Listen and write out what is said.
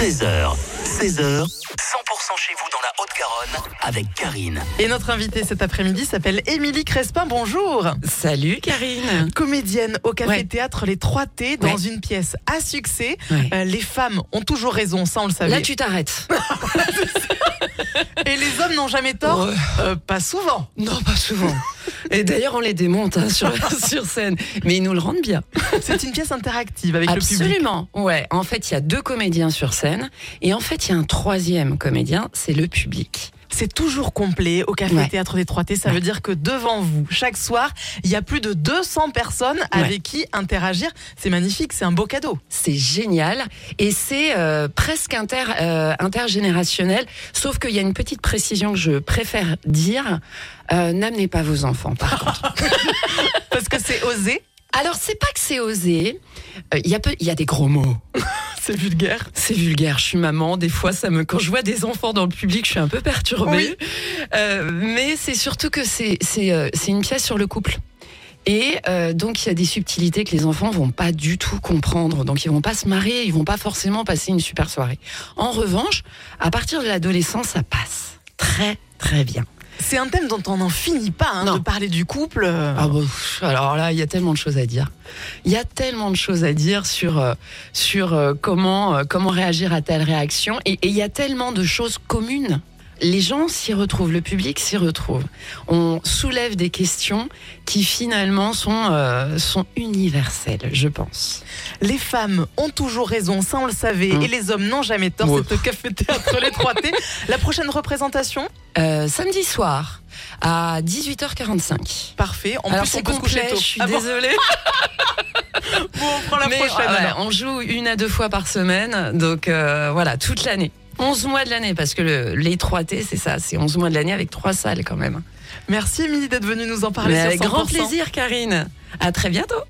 13h, 16h, 100% chez vous dans la Haute-Garonne avec Karine. Et notre invitée cet après-midi s'appelle Émilie Crespin. Bonjour. Salut Karine. Comédienne au Café Ouais. Théâtre Les 3T dans Ouais. une pièce à succès. Ouais. Euh, les femmes ont toujours raison, ça on le savait. Là tu t'arrêtes. Et les hommes n'ont jamais tort. Euh, pas souvent. Non, pas souvent. Et d'ailleurs on les démonte hein, sur, sur scène. Mais ils nous le rendent bien. C'est une pièce interactive avec le public. Absolument. Ouais. En fait il y a deux comédiens sur scène. Et en fait il y a un troisième comédien, c'est le public. C'est toujours complet au Café Ouais. Théâtre des 3T. Ça veut dire que devant vous, chaque soir, il y a plus de 200 personnes avec qui interagir. C'est magnifique, c'est un beau cadeau. C'est génial et c'est euh, presque inter, euh, intergénérationnel. Sauf qu'il y a une petite précision que je préfère dire. Euh, N'amenez pas vos enfants par contre. Parce que c'est osé, Alors c'est pas que c'est osé. Euh, Il y, a peu- y a des gros mots. c'est vulgaire. C'est vulgaire. Je suis maman. Des fois, ça me, quand je vois des enfants dans le public, je suis un peu perturbée. Euh, mais c'est surtout que c'est euh, c'est une pièce sur le couple. Et euh, donc il y a des subtilités que les enfants vont pas du tout comprendre. Donc ils vont pas se marier, ils vont pas forcément passer une super soirée. En revanche, à partir de l'adolescence, ça passe très très bien. C'est un thème dont on n'en finit pas hein, de parler du couple. Ah bon, pff, alors là, il y a tellement de choses à dire. Il y a tellement de choses à dire sur euh, sur euh, comment euh, comment réagir à telle réaction et il y a tellement de choses communes. Les gens s'y retrouvent, le public s'y retrouve. On soulève des questions qui finalement sont euh, sont universelles, je pense. Les femmes ont toujours raison, ça on le savait, Hum. et les hommes n'ont jamais tort. Ouais. C'est au Café Théâtre Les 3T. La prochaine représentation Euh, samedi soir à 18h45. Parfait. En Alors plus, on c'est peut se coucher complet, tôt. je suis Ah bon désolée. Bon, on prend la Mais, prochaine. ouais, on joue une à deux fois par semaine, donc euh, voilà, toute l'année. 11 mois de l'année, parce que le, les 3T, c'est ça, c'est 11 mois de l'année avec trois salles quand même. Merci Émilie d'être venue nous en parler Mais sur avec grand 100%. plaisir, Karine. À très bientôt.